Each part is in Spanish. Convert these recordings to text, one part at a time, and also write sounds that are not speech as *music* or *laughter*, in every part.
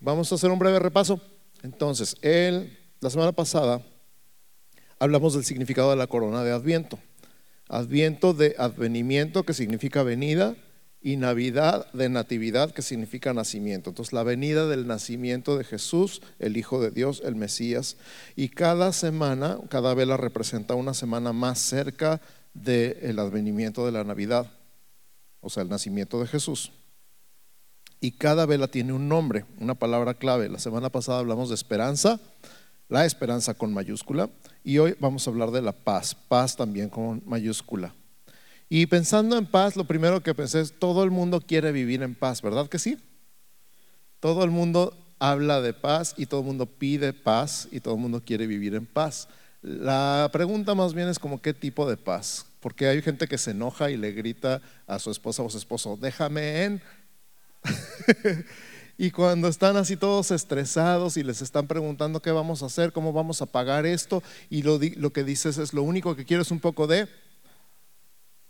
vamos a hacer un breve repaso. Entonces, el, la semana pasada hablamos del significado de la corona de Adviento. Adviento de advenimiento, que significa venida, y Navidad de natividad, que significa nacimiento. Entonces, la venida del nacimiento de Jesús, el Hijo de Dios, el Mesías. Y cada semana, cada vela representa una semana más cerca del advenimiento de la Navidad, o sea, el nacimiento de Jesús. Y cada vela tiene un nombre, una palabra clave. La semana pasada hablamos de esperanza, la esperanza con mayúscula, y hoy vamos a hablar de la paz, paz también con mayúscula. Y pensando en paz, lo primero que pensé es, todo el mundo quiere vivir en paz, ¿verdad que sí? Todo el mundo habla de paz y todo el mundo pide paz y todo el mundo quiere vivir en paz. La pregunta más bien es como qué tipo de paz, porque hay gente que se enoja y le grita a su esposa o su esposo, déjame en... *laughs* y cuando están así todos estresados y les están preguntando qué vamos a hacer, cómo vamos a pagar esto, y lo, lo que dices es lo único que quiero es un poco de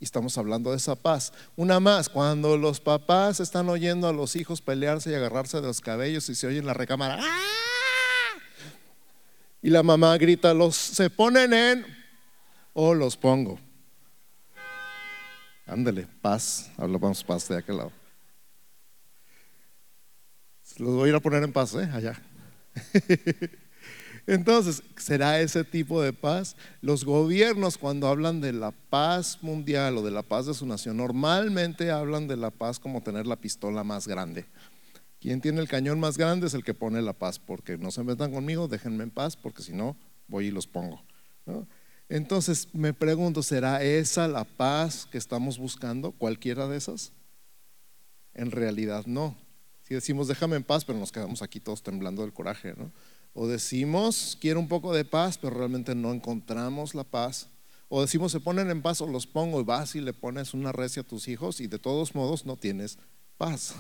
y estamos hablando de esa paz. Una más, cuando los papás están oyendo a los hijos pelearse y agarrarse de los cabellos y se oye en la recámara, ¡Ah! y la mamá grita, los se ponen en o los pongo. Ándale, paz, hablamos paz de aquel lado. Los voy a ir a poner en paz, ¿eh? Allá. *laughs* Entonces, ¿será ese tipo de paz? Los gobiernos cuando hablan de la paz mundial o de la paz de su nación, normalmente hablan de la paz como tener la pistola más grande. Quien tiene el cañón más grande es el que pone la paz, porque no se metan conmigo, déjenme en paz, porque si no, voy y los pongo. Entonces, me pregunto, ¿será esa la paz que estamos buscando? ¿Cualquiera de esas? En realidad no. Si decimos, déjame en paz, pero nos quedamos aquí todos temblando del coraje, ¿no? O decimos, quiero un poco de paz, pero realmente no encontramos la paz. O decimos, se ponen en paz o los pongo y vas y le pones una recia a tus hijos y de todos modos no tienes paz.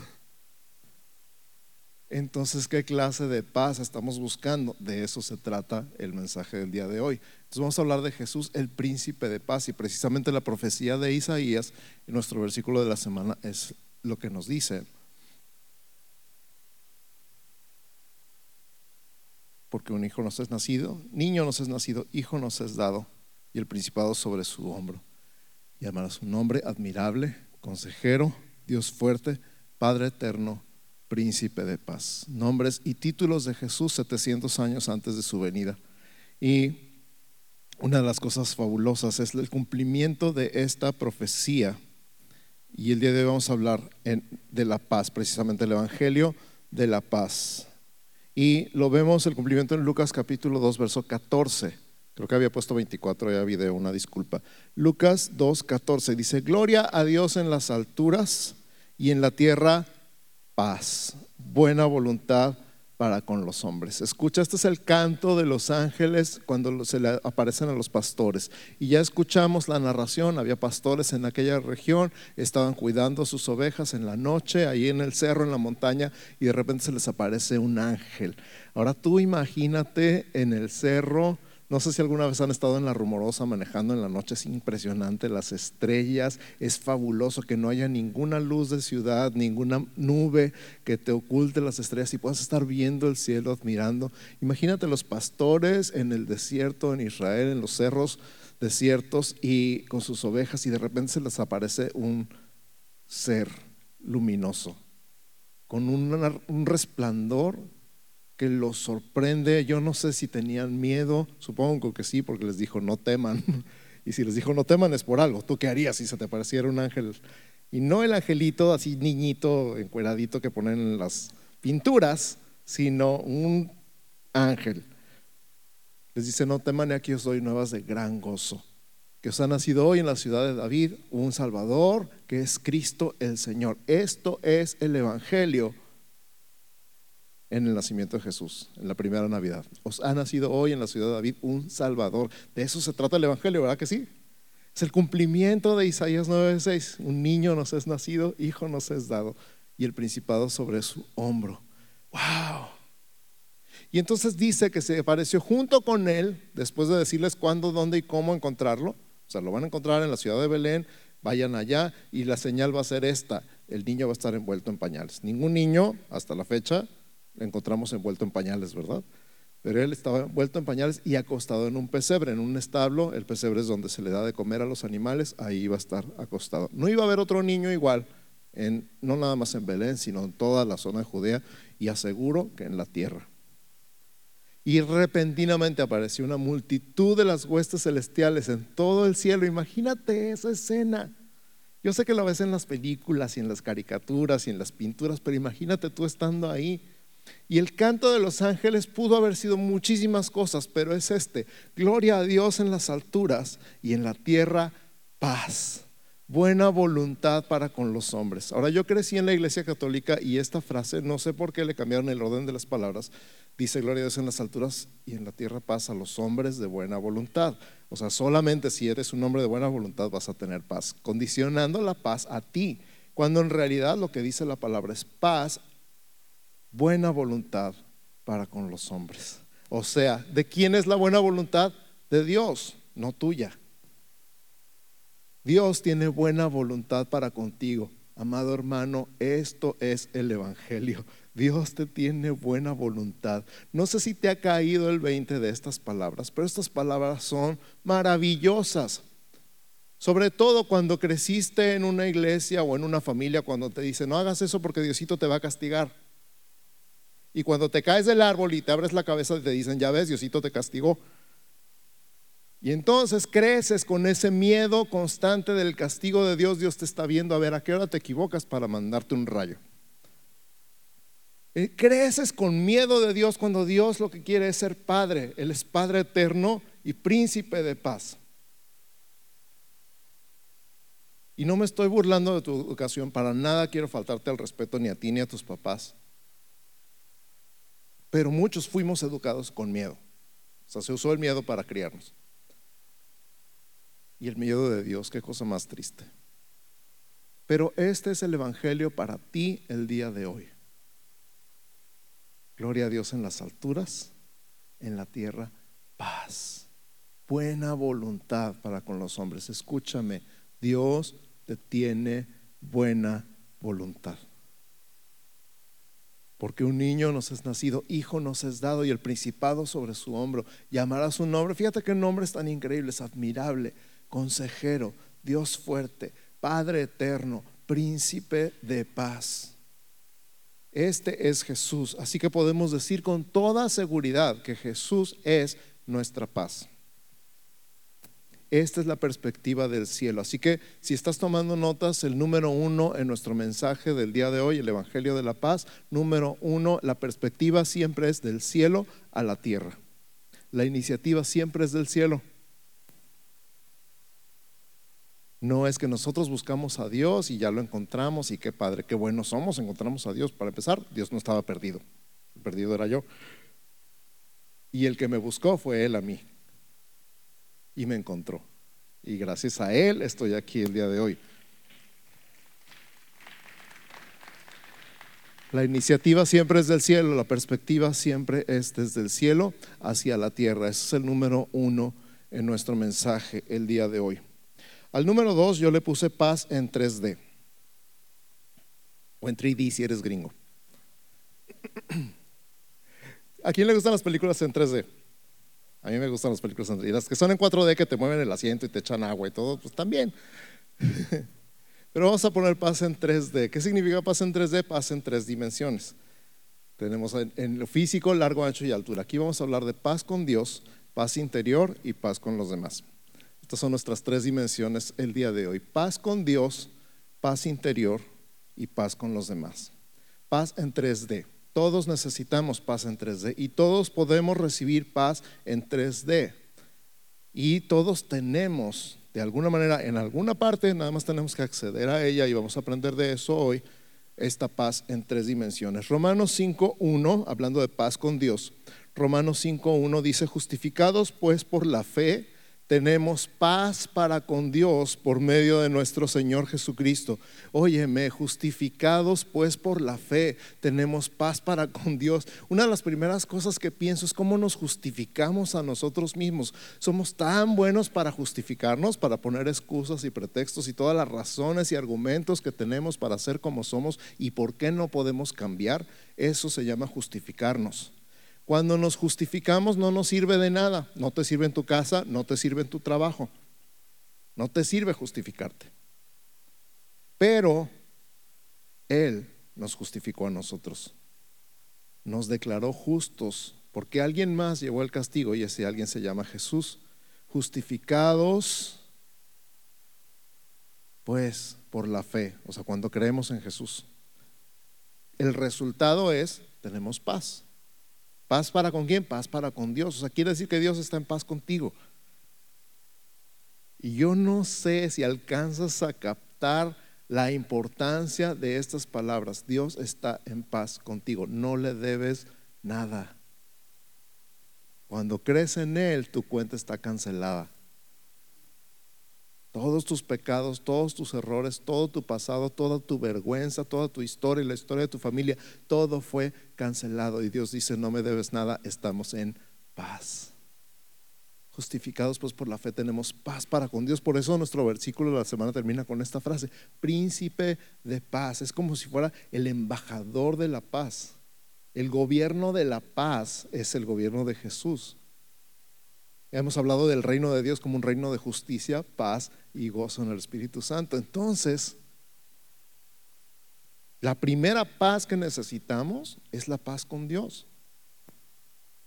Entonces, ¿qué clase de paz estamos buscando? De eso se trata el mensaje del día de hoy. Entonces vamos a hablar de Jesús, el príncipe de paz, y precisamente la profecía de Isaías, en nuestro versículo de la semana, es lo que nos dice. Porque un hijo nos es nacido, niño nos es nacido, hijo nos es dado, y el principado sobre su hombro. Y llamará su nombre admirable, consejero, Dios fuerte, Padre eterno, príncipe de paz. Nombres y títulos de Jesús 700 años antes de su venida. Y una de las cosas fabulosas es el cumplimiento de esta profecía. Y el día de hoy vamos a hablar de la paz, precisamente el Evangelio de la paz. Y lo vemos el cumplimiento en Lucas capítulo 2, verso 14. Creo que había puesto 24, ya video, una disculpa. Lucas 2, 14 dice, Gloria a Dios en las alturas y en la tierra paz, buena voluntad para con los hombres. Escucha, este es el canto de los ángeles cuando se le aparecen a los pastores. Y ya escuchamos la narración, había pastores en aquella región, estaban cuidando sus ovejas en la noche, ahí en el cerro, en la montaña, y de repente se les aparece un ángel. Ahora tú imagínate en el cerro, no sé si alguna vez han estado en la rumorosa manejando en la noche, es impresionante, las estrellas, es fabuloso que no haya ninguna luz de ciudad, ninguna nube que te oculte las estrellas y puedas estar viendo el cielo, admirando. Imagínate los pastores en el desierto, en Israel, en los cerros desiertos y con sus ovejas y de repente se les aparece un ser luminoso, con un resplandor que los sorprende. Yo no sé si tenían miedo, supongo que sí, porque les dijo no teman. *laughs* Y si les dijo no teman es por algo. ¿Tú qué harías si se te pareciera un ángel? Y no el angelito así niñito, encueradito que ponen en las pinturas, sino un ángel. Les dice, no teman, aquí os doy nuevas de gran gozo. Que os ha nacido hoy en la ciudad de David un Salvador, que es Cristo el Señor. Esto es el Evangelio en el nacimiento de Jesús, en la primera Navidad. Os ha nacido hoy en la ciudad de David un Salvador. De eso se trata el Evangelio, ¿verdad que sí? Es el cumplimiento de Isaías 9:6. Un niño nos es nacido, hijo nos es dado, y el principado sobre su hombro. ¡Wow! Y entonces dice que se apareció junto con él, después de decirles cuándo, dónde y cómo encontrarlo. O sea, lo van a encontrar en la ciudad de Belén, vayan allá y la señal va a ser esta. El niño va a estar envuelto en pañales. Ningún niño, hasta la fecha, le encontramos envuelto en pañales, ¿verdad? Pero él estaba envuelto en pañales y acostado en un pesebre, en un establo. El pesebre es donde se le da de comer a los animales, ahí iba a estar acostado. No iba a haber otro niño igual, no nada más en Belén, sino en toda la zona de Judea y aseguro que en la tierra. Y repentinamente apareció una multitud de las huestes celestiales en todo el cielo. Imagínate esa escena. Yo sé que la ves en las películas y en las caricaturas y en las pinturas, pero imagínate tú estando ahí. Y el canto de los ángeles pudo haber sido muchísimas cosas, pero es este. Gloria a Dios en las alturas y en la tierra paz. Buena voluntad para con los hombres. Ahora yo crecí en la iglesia católica y esta frase, no sé por qué le cambiaron el orden de las palabras, dice gloria a Dios en las alturas y en la tierra paz a los hombres de buena voluntad. O sea, solamente si eres un hombre de buena voluntad vas a tener paz, condicionando la paz a ti, cuando en realidad lo que dice la palabra es paz buena voluntad para con los hombres. O sea, ¿de quién es la buena voluntad? De Dios, no tuya. Dios tiene buena voluntad para contigo. Amado hermano, esto es el Evangelio. Dios te tiene buena voluntad. No sé si te ha caído el 20 de estas palabras, pero estas palabras son maravillosas. Sobre todo cuando creciste en una iglesia o en una familia, cuando te dicen, no hagas eso porque Diosito te va a castigar. Y cuando te caes del árbol y te abres la cabeza te dicen, ya ves, Diosito te castigó. Y entonces creces con ese miedo constante del castigo de Dios. Dios te está viendo a ver a qué hora te equivocas para mandarte un rayo. Eh, creces con miedo de Dios cuando Dios lo que quiere es ser Padre. Él es Padre eterno y príncipe de paz. Y no me estoy burlando de tu educación, para nada quiero faltarte al respeto ni a ti ni a tus papás pero muchos fuimos educados con miedo. O sea, se usó el miedo para criarnos. Y el miedo de Dios, qué cosa más triste. Pero este es el Evangelio para ti el día de hoy. Gloria a Dios en las alturas, en la tierra, paz, buena voluntad para con los hombres. Escúchame, Dios te tiene buena voluntad porque un niño nos es nacido, hijo nos es dado y el principado sobre su hombro. Llamará su nombre. Fíjate qué nombres tan increíbles, admirable, consejero, Dios fuerte, Padre eterno, príncipe de paz. Este es Jesús. Así que podemos decir con toda seguridad que Jesús es nuestra paz. Esta es la perspectiva del cielo. Así que si estás tomando notas, el número uno en nuestro mensaje del día de hoy, el Evangelio de la Paz, número uno, la perspectiva siempre es del cielo a la tierra. La iniciativa siempre es del cielo. No es que nosotros buscamos a Dios y ya lo encontramos y qué padre, qué buenos somos, encontramos a Dios. Para empezar, Dios no estaba perdido, el perdido era yo. Y el que me buscó fue Él a mí y me encontró. Y gracias a Él estoy aquí el día de hoy. La iniciativa siempre es del cielo, la perspectiva siempre es desde el cielo hacia la tierra. Ese es el número uno en nuestro mensaje el día de hoy. Al número dos yo le puse paz en 3D. O en 3D si eres gringo. *clears throat* ¿A quién le gustan las películas en 3D? A mí me gustan las películas y las que son en 4D que te mueven el asiento y te echan agua y todo, pues también. *laughs* Pero vamos a poner paz en 3D. ¿Qué significa paz en 3D? Paz en tres dimensiones. Tenemos en, lo físico, largo, ancho y altura. Aquí vamos a hablar de paz con Dios, paz interior y paz con los demás. Estas son nuestras tres dimensiones el día de hoy. Paz con Dios, paz interior y paz con los demás. Paz en 3D. Todos necesitamos paz en 3D y todos podemos recibir paz en 3D. Y todos tenemos, de alguna manera, en alguna parte, nada más tenemos que acceder a ella y vamos a aprender de eso hoy, esta paz en tres dimensiones. Romanos 5.1, hablando de paz con Dios, Romanos 5.1 dice, justificados pues por la fe, tenemos paz para con Dios por medio de nuestro Señor Jesucristo. Óyeme, justificados pues por la fe, tenemos paz para con Dios. Una de las primeras cosas que pienso es cómo nos justificamos a nosotros mismos. Somos tan buenos para justificarnos, para poner excusas y pretextos y todas las razones y argumentos que tenemos para ser como somos y por qué no podemos cambiar. Eso se llama justificarnos. Cuando nos justificamos no nos sirve de nada. No te sirve en tu casa, no te sirve en tu trabajo. No te sirve justificarte. Pero Él nos justificó a nosotros. Nos declaró justos porque alguien más llevó el castigo y ese alguien se llama Jesús. Justificados pues por la fe, o sea, cuando creemos en Jesús. El resultado es, tenemos paz. ¿Paz para con quién? Paz para con Dios. O sea, quiere decir que Dios está en paz contigo. Y yo no sé si alcanzas a captar la importancia de estas palabras. Dios está en paz contigo. No le debes nada. Cuando crees en Él, tu cuenta está cancelada. Todos tus pecados, todos tus errores, todo tu pasado, toda tu vergüenza, toda tu historia y la historia de tu familia, todo fue cancelado. Y Dios dice, no me debes nada, estamos en paz. Justificados pues por la fe tenemos paz para con Dios. Por eso nuestro versículo de la semana termina con esta frase, príncipe de paz. Es como si fuera el embajador de la paz. El gobierno de la paz es el gobierno de Jesús. Hemos hablado del reino de Dios como un reino de justicia, paz y gozo en el Espíritu Santo. Entonces, la primera paz que necesitamos es la paz con Dios.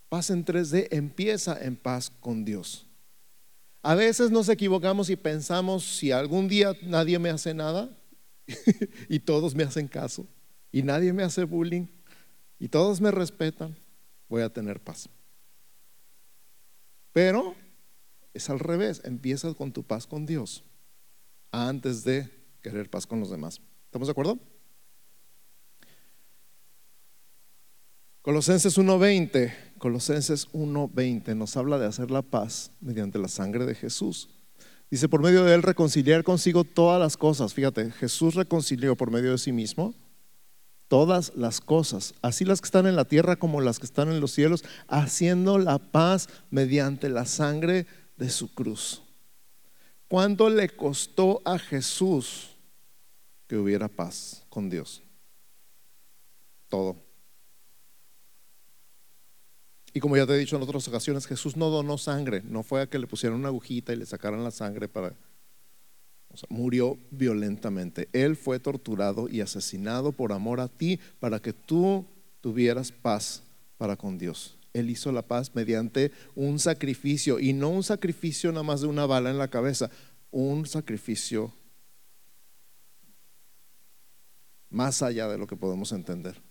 Paz en 3D empieza en paz con Dios. A veces nos equivocamos y pensamos, si algún día nadie me hace nada *laughs* y todos me hacen caso y nadie me hace bullying y todos me respetan, voy a tener paz. Pero es al revés, empieza con tu paz con Dios antes de querer paz con los demás. ¿Estamos de acuerdo? Colosenses 1.20, Colosenses 1.20 nos habla de hacer la paz mediante la sangre de Jesús. Dice, por medio de él reconciliar consigo todas las cosas. Fíjate, Jesús reconcilió por medio de sí mismo todas las cosas, así las que están en la tierra como las que están en los cielos, haciendo la paz mediante la sangre de su cruz. ¿Cuánto le costó a Jesús que hubiera paz con Dios? Todo. Y como ya te he dicho en otras ocasiones, Jesús no donó sangre, no fue a que le pusieran una agujita y le sacaran la sangre para murió violentamente. Él fue torturado y asesinado por amor a ti para que tú tuvieras paz para con Dios. Él hizo la paz mediante un sacrificio y no un sacrificio nada más de una bala en la cabeza, un sacrificio más allá de lo que podemos entender.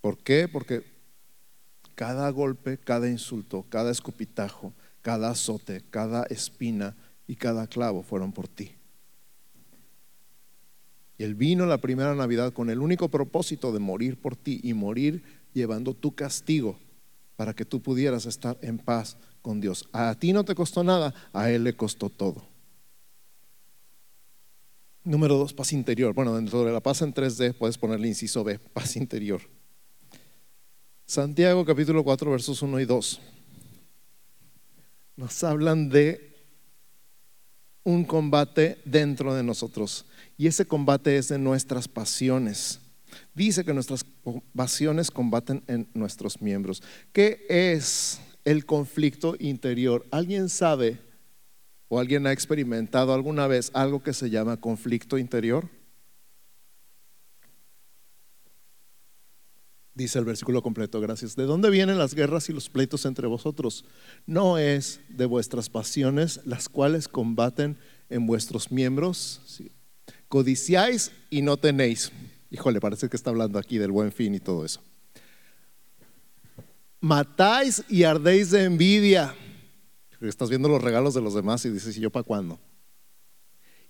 ¿Por qué? Porque cada golpe, cada insulto, cada escupitajo, cada azote, cada espina, y cada clavo fueron por ti. Y él vino la primera Navidad con el único propósito de morir por ti y morir llevando tu castigo para que tú pudieras estar en paz con Dios. A ti no te costó nada, a Él le costó todo. Número dos, paz interior. Bueno, dentro de la paz en 3D puedes ponerle inciso B, paz interior. Santiago capítulo 4 versos 1 y 2 nos hablan de un combate dentro de nosotros. Y ese combate es de nuestras pasiones. Dice que nuestras pasiones combaten en nuestros miembros. ¿Qué es el conflicto interior? ¿Alguien sabe o alguien ha experimentado alguna vez algo que se llama conflicto interior? Dice el versículo completo, gracias. ¿De dónde vienen las guerras y los pleitos entre vosotros? No es de vuestras pasiones, las cuales combaten en vuestros miembros. Codiciáis y no tenéis. Híjole, parece que está hablando aquí del buen fin y todo eso. Matáis y ardéis de envidia. Estás viendo los regalos de los demás y dices, ¿y yo para cuándo?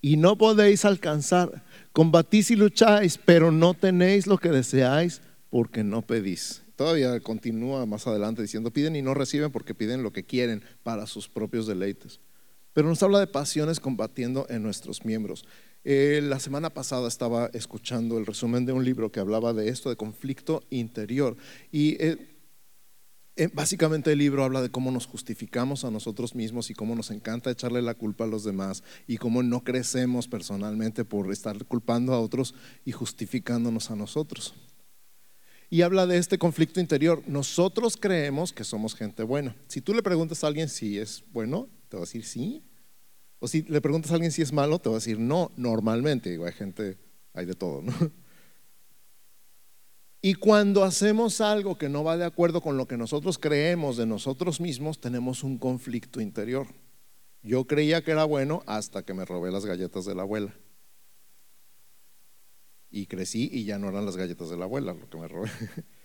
Y no podéis alcanzar. Combatís y lucháis, pero no tenéis lo que deseáis porque no pedís. todavía continúa más adelante diciendo, piden y no reciben porque piden lo que quieren para sus propios deleites. Pero nos habla de pasiones combatiendo en nuestros miembros. Eh, la semana pasada estaba escuchando el resumen de un libro que hablaba de esto, de conflicto interior. Y eh, eh, básicamente el libro habla de cómo nos justificamos a nosotros mismos y cómo nos encanta echarle la culpa a los demás y cómo no crecemos personalmente por estar culpando a otros y justificándonos a nosotros. Y habla de este conflicto interior. Nosotros creemos que somos gente buena. Si tú le preguntas a alguien si es bueno, te va a decir sí. O si le preguntas a alguien si es malo, te va a decir no, normalmente. Digo, hay gente, hay de todo, ¿no? *laughs* Y cuando hacemos algo que no va de acuerdo con lo que nosotros creemos de nosotros mismos, tenemos un conflicto interior. Yo creía que era bueno hasta que me robé las galletas de la abuela. Y crecí y ya no eran las galletas de la abuela lo que me robé. *laughs*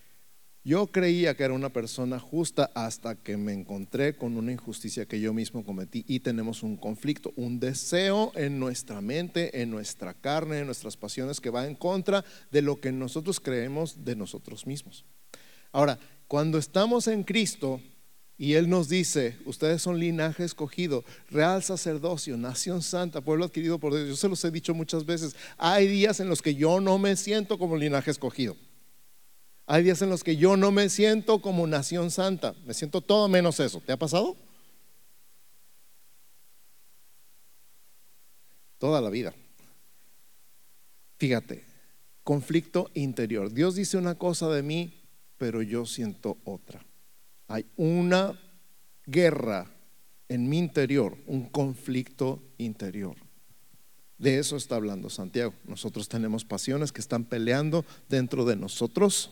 Yo creía que era una persona justa hasta que me encontré con una injusticia que yo mismo cometí y tenemos un conflicto, un deseo en nuestra mente, en nuestra carne, en nuestras pasiones que va en contra de lo que nosotros creemos de nosotros mismos. Ahora, cuando estamos en Cristo y Él nos dice, ustedes son linaje escogido, real sacerdocio, nación santa, pueblo adquirido por Dios, yo se los he dicho muchas veces, hay días en los que yo no me siento como linaje escogido. Hay días en los que yo no me siento como nación santa, me siento todo menos eso. ¿Te ha pasado? Toda la vida. Fíjate, conflicto interior. Dios dice una cosa de mí, pero yo siento otra. Hay una guerra en mi interior, un conflicto interior. De eso está hablando Santiago. Nosotros tenemos pasiones que están peleando dentro de nosotros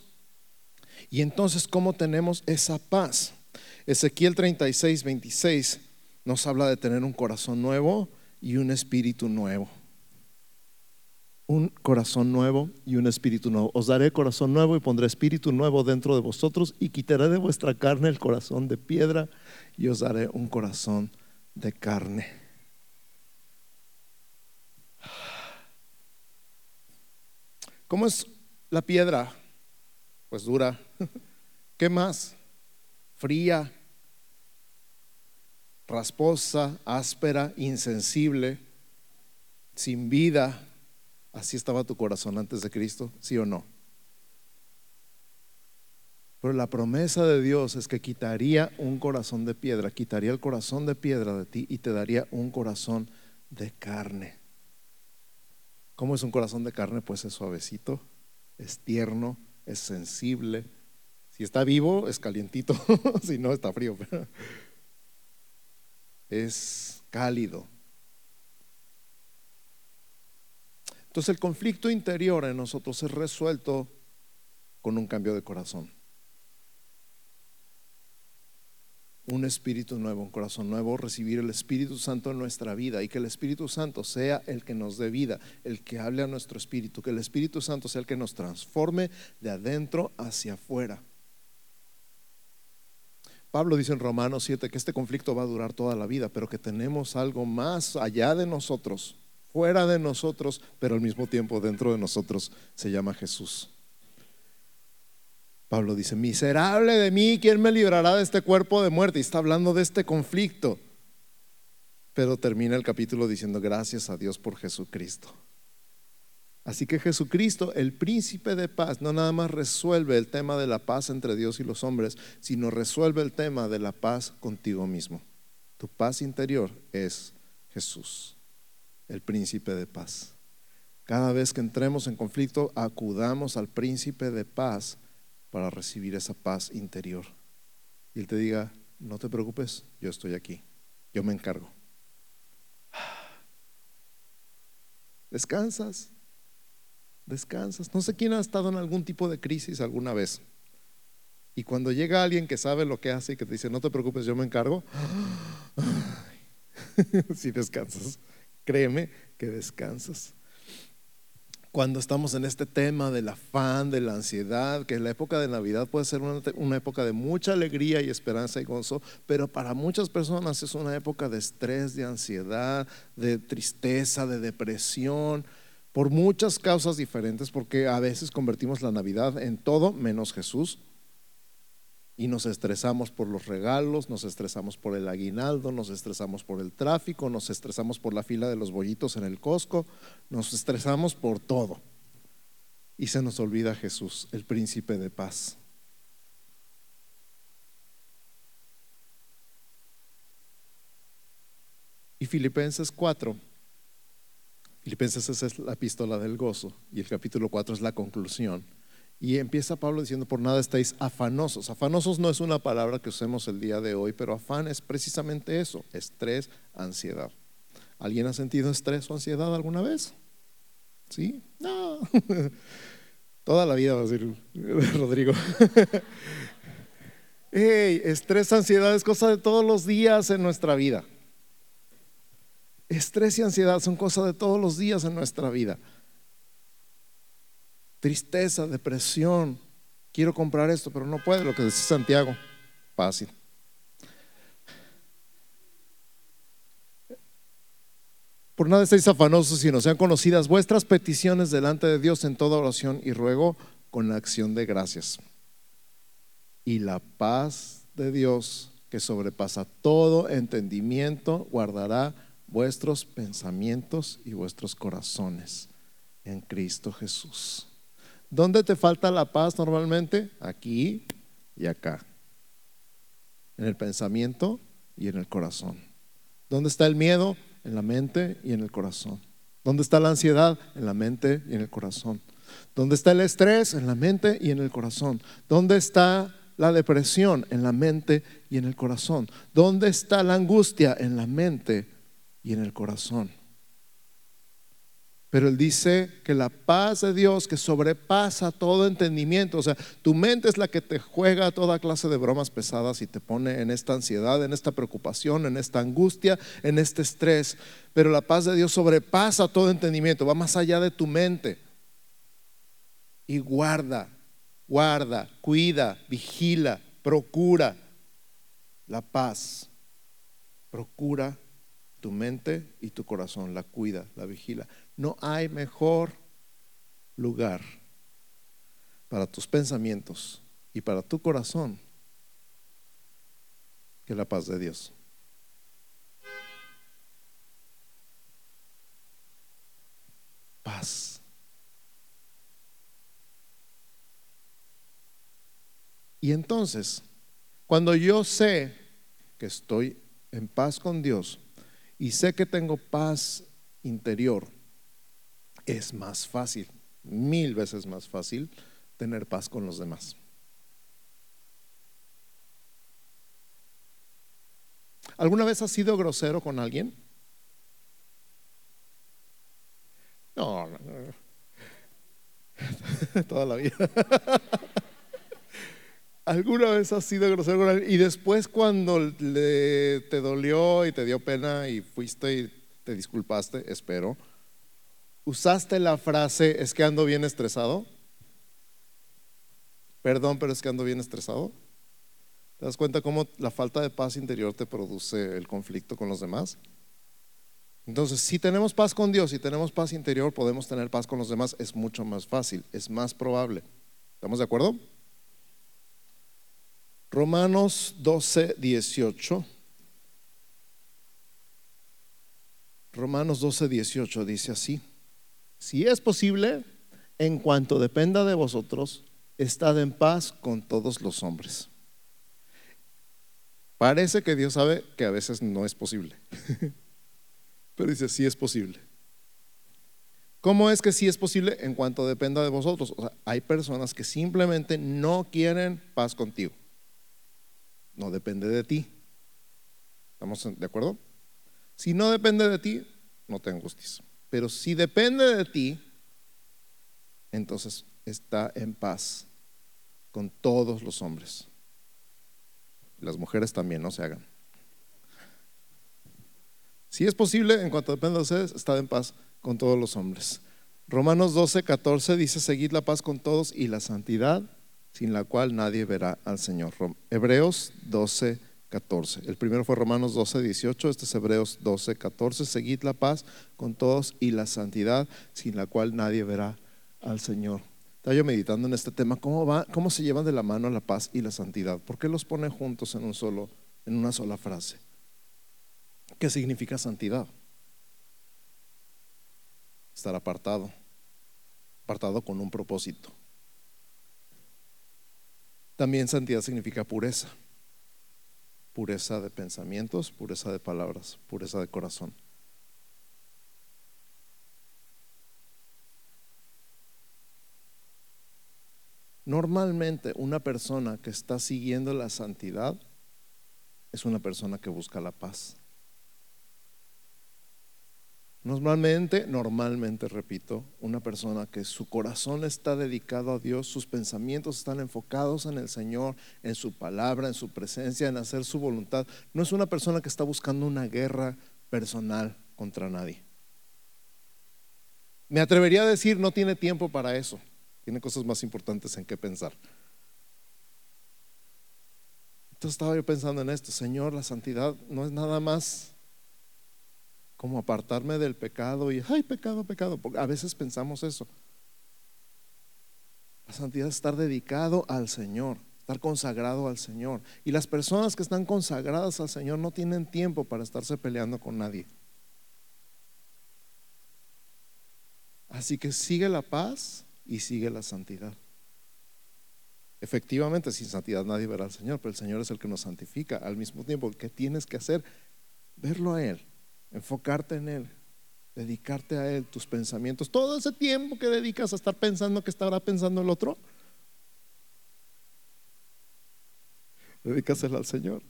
y entonces, ¿cómo tenemos esa paz? Ezequiel 36, 26 nos habla de tener un corazón nuevo y un espíritu nuevo. Un corazón nuevo y un espíritu nuevo. Os daré corazón nuevo y pondré espíritu nuevo dentro de vosotros y quitaré de vuestra carne el corazón de piedra y os daré un corazón de carne. ¿Cómo es la piedra? pues dura. *laughs* ¿Qué más? Fría, rasposa, áspera, insensible, sin vida. Así estaba tu corazón antes de Cristo, ¿sí o no? Pero la promesa de Dios es que quitaría un corazón de piedra, quitaría el corazón de piedra de ti y te daría un corazón de carne. ¿Cómo es un corazón de carne? Pues es suavecito, es tierno, es sensible. Si está vivo, es calientito, *laughs* si no, está frío. es cálido. Entonces el conflicto interior en nosotros es resuelto con un cambio de corazón. un espíritu nuevo, un corazón nuevo, recibir el Espíritu Santo en nuestra vida y que el Espíritu Santo sea el que nos dé vida, el que hable a nuestro espíritu, que el Espíritu Santo sea el que nos transforme de adentro hacia afuera. Pablo dice en Romanos 7 que este conflicto va a durar toda la vida, pero que tenemos algo más allá de nosotros, fuera de nosotros, pero al mismo tiempo dentro de nosotros, se llama Jesús. Pablo dice, miserable de mí, ¿quién me librará de este cuerpo de muerte? Y está hablando de este conflicto. Pero termina el capítulo diciendo, gracias a Dios por Jesucristo. Así que Jesucristo, el príncipe de paz, no nada más resuelve el tema de la paz entre Dios y los hombres, sino resuelve el tema de la paz contigo mismo. Tu paz interior es Jesús, el príncipe de paz. Cada vez que entremos en conflicto, acudamos al príncipe de paz para recibir esa paz interior. Y Él te diga, no te preocupes, yo estoy aquí, yo me encargo. *sighs* Descansas, descansas. No sé quién ha estado en algún tipo de crisis alguna vez. Y cuando llega alguien que sabe lo que hace y que te dice, no te preocupes, yo me encargo, *gasps* si *laughs* descansas, créeme que descansas cuando estamos en este tema del afán, de la ansiedad, que la época de Navidad puede ser una, época de mucha alegría y esperanza y gozo, pero para muchas personas es una época de estrés, de ansiedad, de tristeza, de depresión, por muchas causas diferentes, porque a veces convertimos la Navidad en todo menos Jesús. Y nos estresamos por los regalos, nos estresamos por el aguinaldo, nos estresamos por el tráfico, nos estresamos por la fila de los bollitos en el Costco, nos estresamos por todo. Y se nos olvida Jesús, el príncipe de paz. Y Filipenses 4, Filipenses es la epístola del gozo y el capítulo 4 es la conclusión. Y empieza Pablo diciendo, por nada estáis afanosos. Afanosos no es una palabra que usemos el día de hoy, pero afán es precisamente eso, estrés, ansiedad. ¿Alguien ha sentido estrés o ansiedad alguna vez? ¿Sí? No. *laughs* Toda la vida va a decir *laughs* Rodrigo. *laughs* hey, estrés, ansiedad es cosa de todos los días en nuestra vida. Estrés y ansiedad son cosas de todos los días en nuestra vida. Tristeza, depresión. Quiero comprar esto, pero no puedo, lo que dice Santiago. Fácil. Por nada estéis afanosos, sino sean conocidas vuestras peticiones delante de Dios en toda oración y ruego con la acción de gracias. Y la paz de Dios, que sobrepasa todo entendimiento, guardará vuestros pensamientos y vuestros corazones en Cristo Jesús. ¿Dónde te falta la paz normalmente? Aquí y acá. En el pensamiento y en el corazón. ¿Dónde está el miedo? En la mente y en el corazón. ¿Dónde está la ansiedad? En la mente y en el corazón. ¿Dónde está el estrés? En la mente y en el corazón. ¿Dónde está la depresión? En la mente y en el corazón. ¿Dónde está la angustia? En la mente y en el corazón. Pero él dice que la paz de Dios que sobrepasa todo entendimiento, o sea, tu mente es la que te juega toda clase de bromas pesadas y te pone en esta ansiedad, en esta preocupación, en esta angustia, en este estrés. Pero la paz de Dios sobrepasa todo entendimiento, va más allá de tu mente. Y guarda, guarda, cuida, vigila, procura la paz. Procura tu mente y tu corazón, la cuida, la vigila. No hay mejor lugar para tus pensamientos y para tu corazón que la paz de Dios. Paz. Y entonces, cuando yo sé que estoy en paz con Dios, y sé que tengo paz interior, es más fácil, mil veces más fácil tener paz con los demás. ¿Alguna vez has sido grosero con alguien? No, no, no. *laughs* toda la vida. *laughs* ¿Alguna vez has sido grosero con alguien? Y después cuando le, te dolió y te dio pena y fuiste y te disculpaste, espero, usaste la frase, es que ando bien estresado. Perdón, pero es que ando bien estresado. ¿Te das cuenta cómo la falta de paz interior te produce el conflicto con los demás? Entonces, si tenemos paz con Dios y tenemos paz interior, podemos tener paz con los demás. Es mucho más fácil, es más probable. ¿Estamos de acuerdo? Romanos 12, 18. Romanos 12, 18 dice así, si es posible, en cuanto dependa de vosotros, estad en paz con todos los hombres. Parece que Dios sabe que a veces no es posible, *laughs* pero dice, sí es posible. ¿Cómo es que sí es posible en cuanto dependa de vosotros? Hay personas que simplemente no quieren paz contigo no depende de ti. ¿Estamos de acuerdo? Si no depende de ti, no te angusties. Pero si depende de ti, entonces está en paz con todos los hombres. Las mujeres también, no se hagan. Si es posible, en cuanto depende de ustedes, está en paz con todos los hombres. Romanos 12, 14 dice, seguid la paz con todos y la santidad sin la cual nadie verá al Señor. Hebreos 12, 14. El primero fue Romanos 12, 18, este es Hebreos 12, 14. Seguid la paz con todos y la santidad, sin la cual nadie verá al Señor. Estaba yo meditando en este tema, ¿cómo, va, cómo se llevan de la mano la paz y la santidad? ¿Por qué los pone juntos en, un solo, en una sola frase? ¿Qué significa santidad? Estar apartado, apartado con un propósito. También santidad significa pureza, pureza de pensamientos, pureza de palabras, pureza de corazón. Normalmente una persona que está siguiendo la santidad es una persona que busca la paz. Normalmente, normalmente, repito, una persona que su corazón está dedicado a Dios, sus pensamientos están enfocados en el Señor, en su palabra, en su presencia, en hacer su voluntad, no es una persona que está buscando una guerra personal contra nadie. Me atrevería a decir, no tiene tiempo para eso. Tiene cosas más importantes en qué pensar. Entonces estaba yo pensando en esto, Señor, la santidad no es nada más como apartarme del pecado y, ay, pecado, pecado, porque a veces pensamos eso. La santidad es estar dedicado al Señor, estar consagrado al Señor. Y las personas que están consagradas al Señor no tienen tiempo para estarse peleando con nadie. Así que sigue la paz, y sigue la santidad. Efectivamente, sin santidad nadie verá al Señor, pero el Señor es el que nos santifica. Al mismo tiempo, ¿qué tienes que hacer? Verlo a Él, enfocarte en Él, dedicarte a Él, tus pensamientos. Todo ese tiempo que dedicas a estar pensando que estará pensando el otro, dedícaselo al Señor,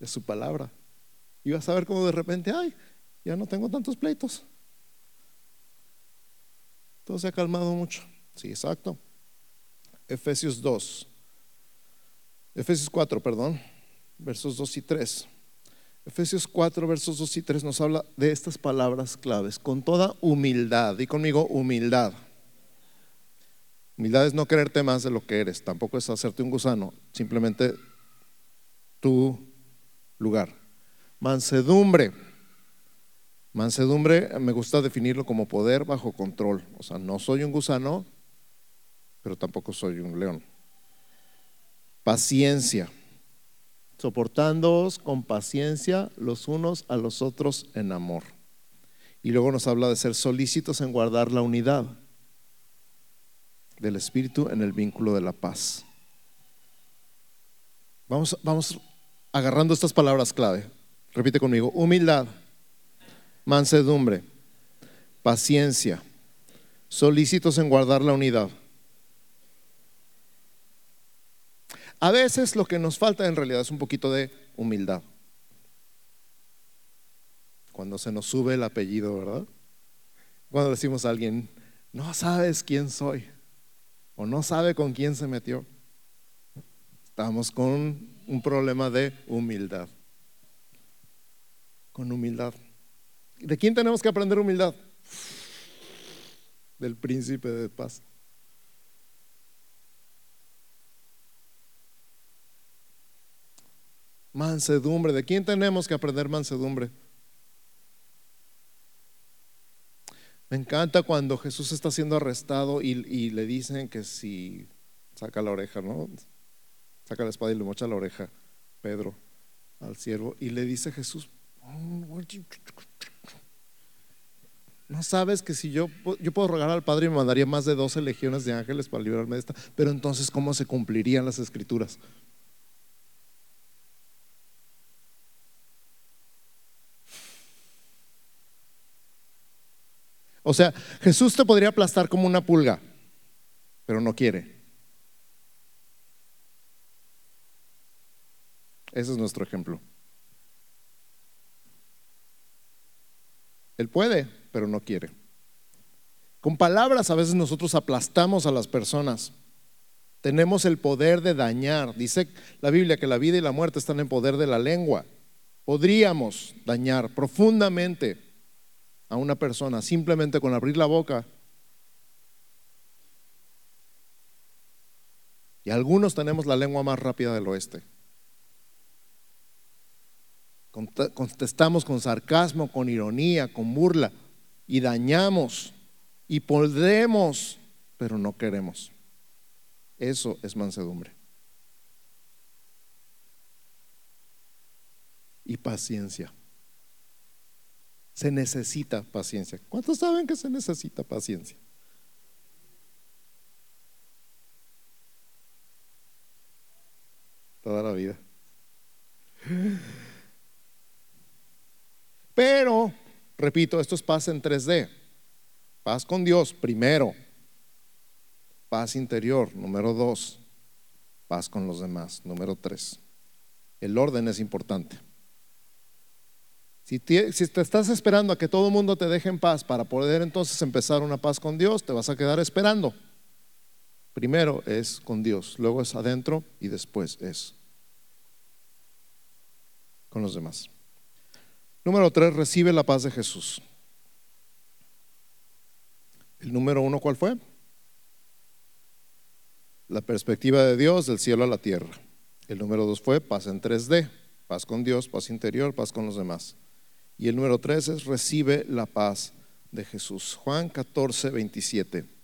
es su palabra. Y vas a ver cómo de repente, ay, ya no tengo tantos pleitos. Todo se ha calmado mucho. Sí, exacto. Efesios 2. Efesios 4, perdón. Versos 2 y 3. Efesios 4, versos 2 y 3 nos habla de estas palabras claves. Con toda humildad. Di conmigo humildad. Humildad es no quererte más de lo que eres. Tampoco es hacerte un gusano. Simplemente tu lugar. Mansedumbre. Mansedumbre me gusta definirlo como poder bajo control. O sea, no soy un gusano, pero tampoco soy un león. Paciencia, soportándoos con paciencia los unos a los otros en amor. Y luego nos habla de ser solícitos en guardar la unidad del Espíritu en el vínculo de la paz. Vamos, vamos agarrando estas palabras clave. Repite conmigo, humildad, mansedumbre, paciencia, solícitos en guardar la unidad A veces lo que nos falta en realidad es un poquito de humildad. Cuando se nos sube el apellido, ¿verdad? Cuando decimos a alguien, no sabes quién soy, o no sabe con quién se metió. Estamos con un problema de humildad. Con humildad. ¿De quién tenemos que aprender humildad? Del príncipe de paz. Mansedumbre. ¿De quién tenemos que aprender mansedumbre? Me encanta cuando Jesús está siendo arrestado y, le dicen que si saca la oreja, ¿no? Saca la espada y le mocha la oreja, Pedro, al siervo, y le dice Jesús, no sabes que si yo, yo puedo rogar al Padre y me mandaría más de 12 legiones de ángeles para librarme de esta, pero entonces ¿cómo se cumplirían las escrituras? O sea, Jesús te podría aplastar como una pulga, pero no quiere. Ese es nuestro ejemplo. Él puede, pero no quiere. Con palabras a veces nosotros aplastamos a las personas. Tenemos el poder de dañar. Dice la Biblia que la vida y la muerte están en poder de la lengua. Podríamos dañar profundamente a una persona simplemente con abrir la boca. Y algunos tenemos la lengua más rápida del oeste. Contestamos con sarcasmo, con ironía, con burla y dañamos y podemos, pero no queremos. Eso es mansedumbre. Y paciencia. Se necesita paciencia. ¿Cuántos saben que se necesita paciencia? Toda la vida. Pero, repito, esto es paz en 3D. Paz con Dios, primero. Paz interior, número dos. Paz con los demás, número tres. El orden es importante. Si te, estás esperando a que todo el mundo te deje en paz para poder entonces empezar una paz con Dios, te vas a quedar esperando. Primero es con Dios, luego es adentro y después es con los demás. Número tres, recibe la paz de Jesús. El número uno, ¿cuál fue? La perspectiva de Dios del cielo a la tierra. El número dos fue paz en 3D, paz con Dios, paz interior, paz con los demás. Y el número tres es recibe la paz de Jesús. Juan 14, 27.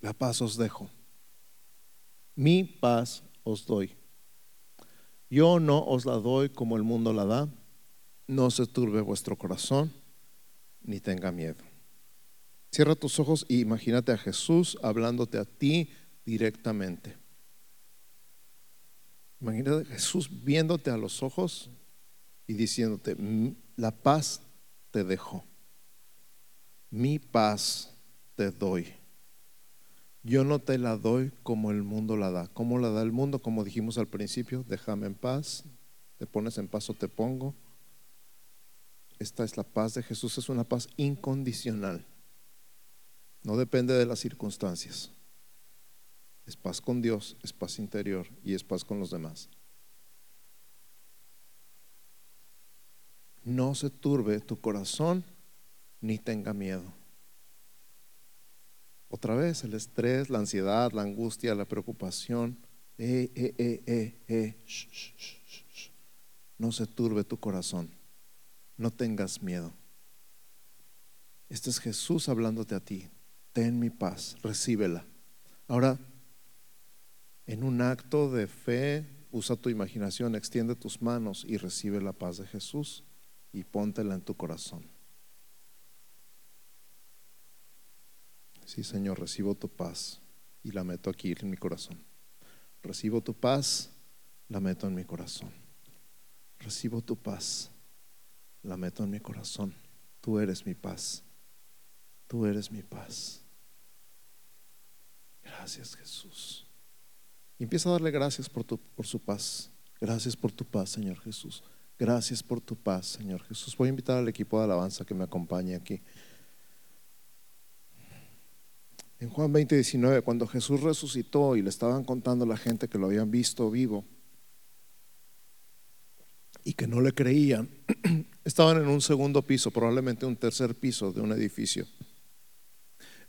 La paz os dejo. Mi paz os doy. Yo no os la doy como el mundo la da. No se turbe vuestro corazón, ni tenga miedo. Cierra tus ojos y imagínate a Jesús hablándote a ti directamente. Imagínate a Jesús viéndote a los ojos y diciéndote, la paz te dejo, mi paz te doy. Yo no te la doy como el mundo la da. ¿Cómo la da el mundo? Como dijimos al principio, déjame en paz, te pones en paz o te pongo. Esta es la paz de Jesús, es una paz incondicional. No depende de las circunstancias. Es paz con Dios, es paz interior y es paz con los demás. No se turbe tu corazón ni tenga miedo. Otra vez el estrés, la ansiedad, la angustia, la preocupación. Eh, eh, eh, no se turbe tu corazón. No tengas miedo. Este es Jesús hablándote a ti ten mi paz, recíbela. Ahora, en un acto de fe, usa tu imaginación, extiende tus manos y recibe la paz de Jesús y póntela en tu corazón. Sí, Señor, recibo tu paz y la meto aquí en mi corazón. Recibo tu paz, la meto en mi corazón. Recibo tu paz, la meto en mi corazón. Tú eres mi paz. Tú eres mi paz. Gracias Jesús. Y empieza a darle gracias por, tu, por su paz. Gracias por tu paz, Señor Jesús. Gracias por tu paz, Señor Jesús. Voy a invitar al equipo de alabanza que me acompañe aquí. En Juan 20, 19, cuando Jesús resucitó y le estaban contando a la gente que lo habían visto vivo y que no le creían, *clears throat* estaban en un segundo piso, probablemente un tercer piso de un edificio.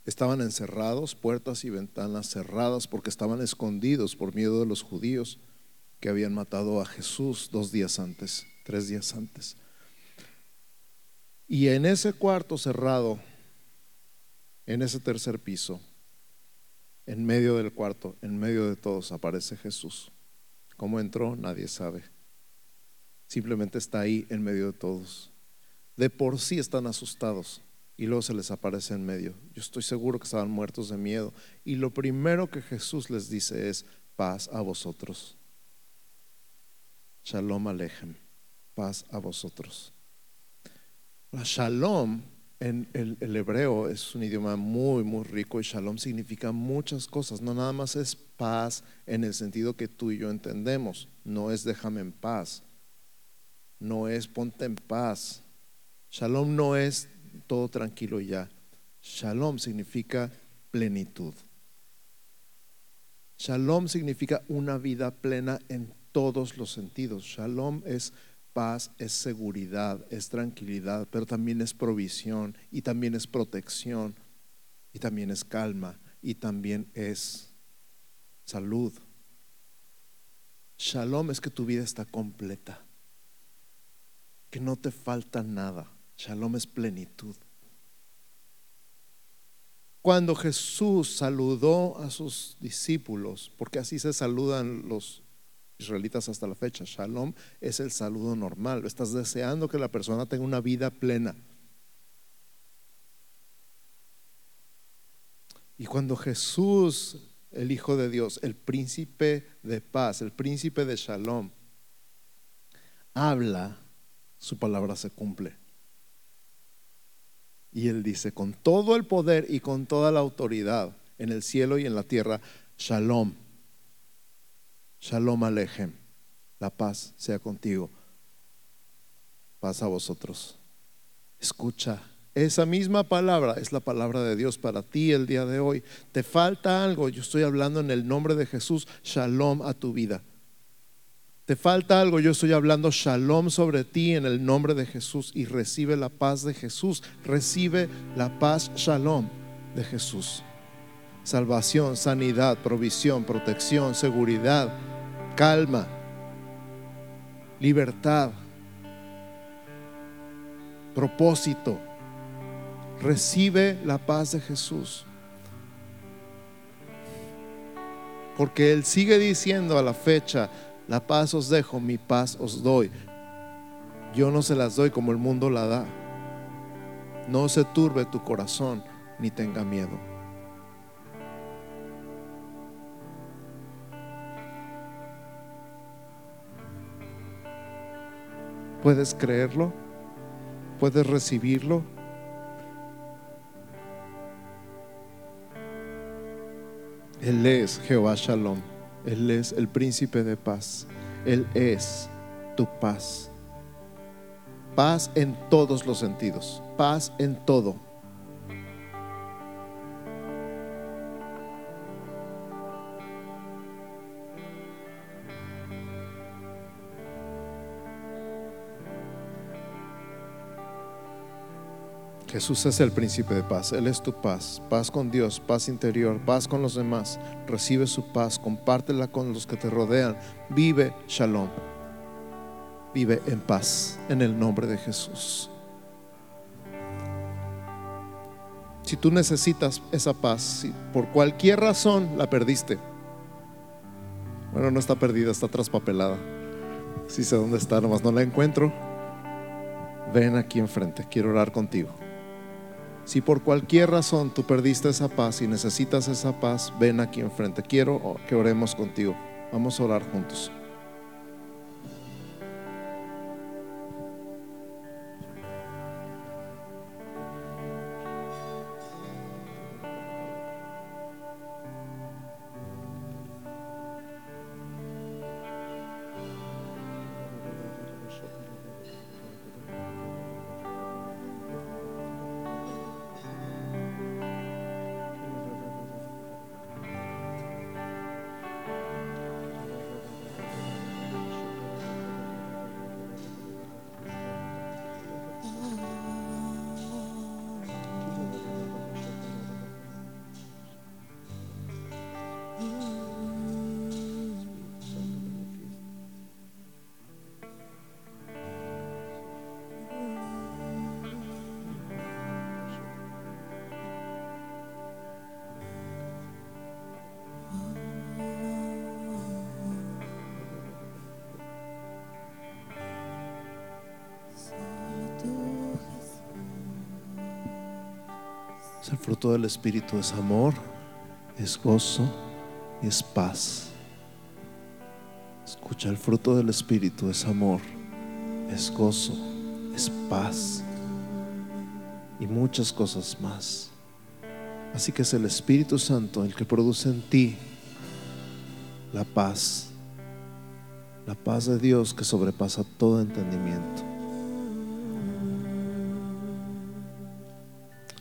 Estaban encerrados, puertas y ventanas cerradas porque estaban escondidos por miedo de los judíos que habían matado a Jesús dos días antes, tres días antes. Y en ese cuarto cerrado, en ese tercer piso, en medio del cuarto, en medio de todos, aparece Jesús. ¿Cómo entró? Nadie sabe. Simplemente está ahí en medio de todos. De por sí están asustados y luego se les aparece en medio. Yo estoy seguro que estaban muertos de miedo. Y lo primero que Jesús les dice es, paz a vosotros. Shalom Alejem, paz a vosotros. La shalom en el, el, hebreo es un idioma muy, muy rico y shalom significa muchas cosas. No nada más es paz en el sentido que tú y yo entendemos. No es déjame en paz. No es ponte en paz. Shalom no es todo tranquilo ya. Shalom significa plenitud. Shalom significa una vida plena en todos los sentidos. Shalom es paz, es seguridad, es tranquilidad, pero también es provisión y también es protección y también es calma y también es salud. Shalom es que tu vida está completa, que no te falta nada. Shalom es plenitud. Cuando Jesús saludó a sus discípulos, porque así se saludan los israelitas hasta la fecha, Shalom es el saludo normal. Estás deseando que la persona tenga una vida plena. Y cuando Jesús, el Hijo de Dios, el príncipe de paz, el príncipe de Shalom, habla, su palabra se cumple. Y él dice, con todo el poder y con toda la autoridad en el cielo y en la tierra, Shalom. Shalom Alejem. La paz sea contigo. Paz a vosotros. Escucha, esa misma palabra es la palabra de Dios para ti el día de hoy. Te falta algo, yo estoy hablando en el nombre de Jesús. Shalom a tu vida. Te falta algo, yo estoy hablando shalom sobre ti en el nombre de Jesús y recibe la paz de Jesús. Recibe la paz shalom de Jesús. Salvación, sanidad, provisión, protección, seguridad, calma, libertad, propósito. Recibe la paz de Jesús. Porque Él sigue diciendo a la fecha, la paz os dejo, mi paz os doy. Yo no se las doy como el mundo la da. No se turbe tu corazón ni tenga miedo. ¿Puedes creerlo? ¿Puedes recibirlo? Él es Jehová Shalom. Él es el príncipe de paz. Él es tu paz. Paz en todos los sentidos. Paz en todo. Jesús es el príncipe de paz, Él es tu paz, paz con Dios, paz interior, paz con los demás. Recibe su paz, compártela con los que te rodean. Vive shalom, vive en paz en el nombre de Jesús. Si tú necesitas esa paz, si por cualquier razón la perdiste, bueno, no está perdida, está traspapelada. Si sé dónde está, nomás no la encuentro. Ven aquí enfrente, quiero orar contigo. Si por cualquier razón tú perdiste esa paz y necesitas esa paz, ven aquí enfrente. Quiero que oremos contigo. Vamos a orar juntos. El fruto del Espíritu es amor, es gozo y es paz. Escucha, el fruto del Espíritu es amor, es gozo, es paz y muchas cosas más. Así que es el Espíritu Santo el que produce en ti la paz, la paz de Dios que sobrepasa todo entendimiento.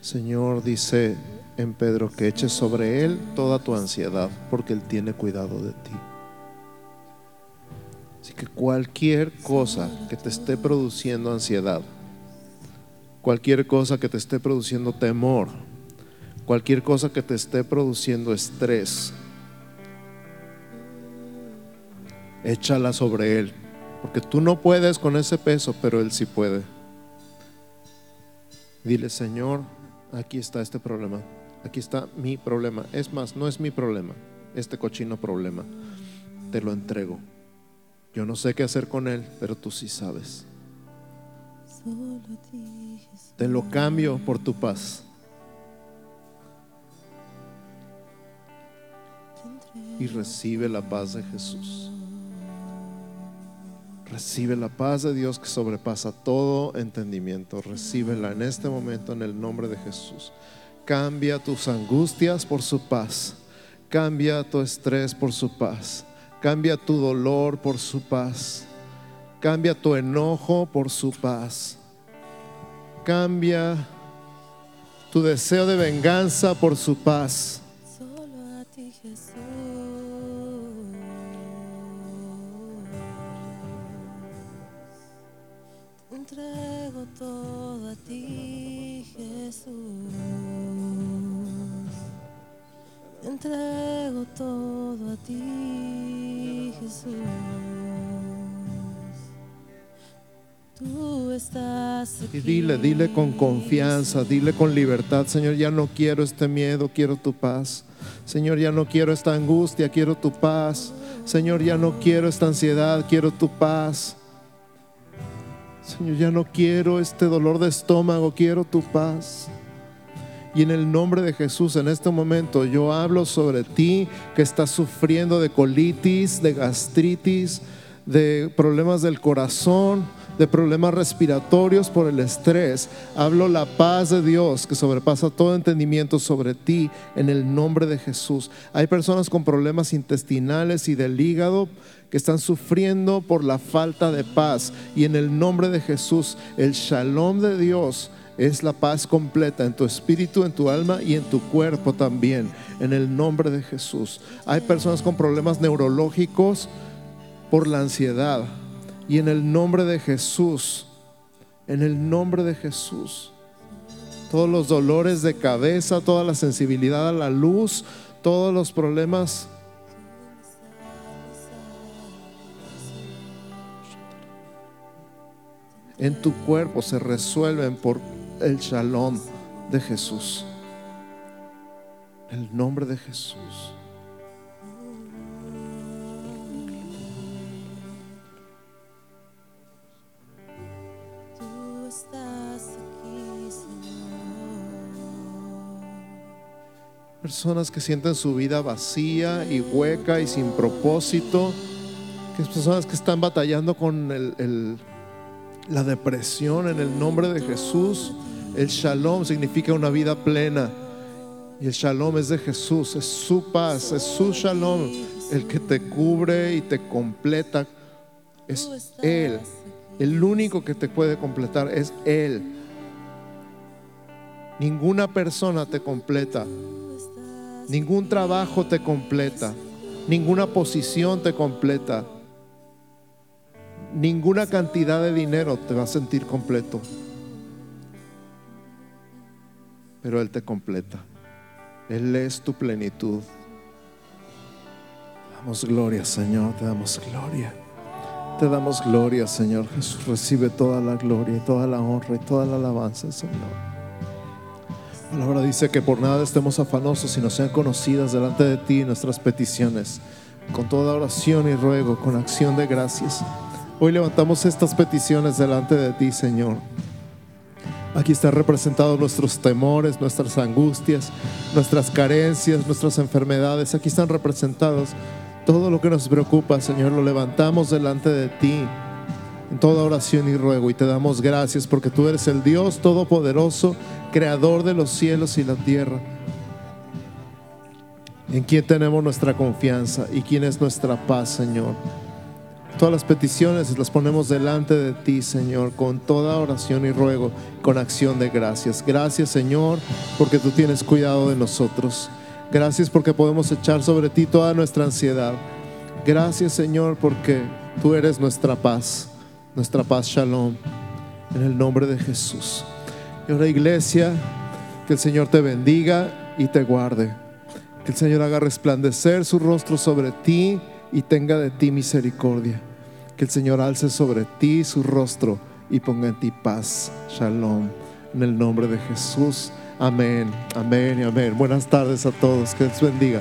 Señor dice en Pedro que eches sobre Él toda tu ansiedad, porque Él tiene cuidado de ti. Así que cualquier cosa que te esté produciendo ansiedad, cualquier cosa que te esté produciendo temor, cualquier cosa que te esté produciendo estrés, Échala sobre Él, porque tú no puedes con ese peso, pero Él sí puede. Dile, Señor, aquí está este problema, aquí está mi problema. Es más, no es mi problema, este cochino problema. Te lo entrego. Yo no sé qué hacer con él, pero tú sí sabes. Te lo cambio por tu paz. Y recibe la paz de Jesús. Recibe la paz de Dios que sobrepasa todo entendimiento. Recíbela en este momento en el nombre de Jesús. Cambia tus angustias por su paz. Cambia tu estrés por su paz. Cambia tu dolor por su paz. Cambia tu enojo por su paz. Cambia tu deseo de venganza por su paz. Entrego todo a ti Jesús. Te entrego todo a ti Jesús. Tú estás aquí. Y dile, dile con confianza, dile con libertad, Señor, ya no quiero este miedo, quiero tu paz. Señor, ya no quiero esta angustia, quiero tu paz. Señor, ya no quiero esta ansiedad, quiero tu paz. Señor, ya no quiero este dolor de estómago, quiero tu paz. Y en el nombre de Jesús, en este momento, yo hablo sobre ti que estás sufriendo de colitis, de gastritis, de problemas del corazón, de problemas respiratorios por el estrés. Hablo la paz de Dios que sobrepasa todo entendimiento sobre ti en el nombre de Jesús. Hay personas con problemas intestinales y del hígado que están sufriendo por la falta de paz. Y en el nombre de Jesús, el shalom de Dios es la paz completa en tu espíritu, en tu alma y en tu cuerpo también, en el nombre de Jesús. Hay personas con problemas neurológicos por la ansiedad. Y en el nombre de Jesús, en el nombre de Jesús, todos los dolores de cabeza, toda la sensibilidad a la luz, todos los problemas en tu cuerpo se resuelven por el shalom de Jesús. El nombre de Jesús. Tú estás aquí, Señor. Personas que sienten su vida vacía y hueca y sin propósito. Que personas que están batallando con el- el- la depresión en el nombre de Jesús. El shalom significa una vida plena. Y el shalom es de Jesús, es su paz, es su shalom, el que te cubre y te completa. Es Él. El único que te puede completar es Él. Ninguna persona te completa. Ningún trabajo te completa. Ninguna posición te completa. Ninguna cantidad de dinero te va a sentir completo. Pero Él te completa. Él es tu plenitud. Te damos gloria, Señor. Te damos gloria. Te damos gloria, Señor Jesús. Recibe toda la gloria toda la honra y toda la alabanza, Señor. La palabra dice que por nada estemos afanosos, sino sean conocidas delante de ti nuestras peticiones, con toda oración y ruego, con acción de gracias. Hoy levantamos estas peticiones delante de ti, Señor. Aquí están representados nuestros temores, nuestras angustias, nuestras carencias, nuestras enfermedades. Aquí están representados todo lo que nos preocupa, Señor. Lo levantamos delante de ti en toda oración y ruego y te damos gracias porque tú eres el Dios todopoderoso, creador de los cielos y la tierra. En quien tenemos nuestra confianza y quien es nuestra paz, Señor. Todas las peticiones las ponemos delante de ti, Señor, con toda oración y ruego, con acción de gracias. Gracias, Señor, porque tú tienes cuidado de nosotros. Gracias porque podemos echar sobre ti toda nuestra ansiedad. Gracias, Señor, porque tú eres nuestra paz, nuestra paz, Shalom, en el nombre de Jesús. Y ahora, iglesia, que el Señor te bendiga y te guarde. Que el Señor haga resplandecer su rostro sobre ti y tenga de ti misericordia. Que el Señor alce sobre ti su rostro y ponga en ti paz. Shalom. En el nombre de Jesús. Amén, amén y amén. Buenas tardes a todos. Que Dios bendiga.